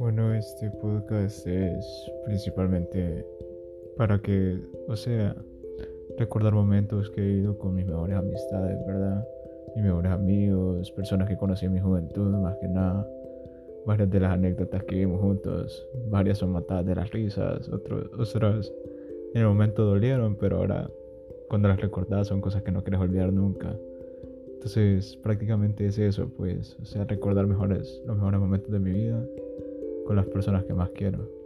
Bueno, este podcast es principalmente para que, o sea, recordar momentos que he ido con mis mejores amistades, ¿verdad? Mis mejores amigos, personas que conocí en mi juventud, más que nada. Varias de las anécdotas que vivimos juntos, varias son matadas de las risas, otras en el momento dolieron, pero ahora cuando las recordas son cosas que no quieres olvidar nunca. Entonces prácticamente es eso, pues, o sea, recordar mejores, los mejores momentos de mi vida con las personas que más quiero.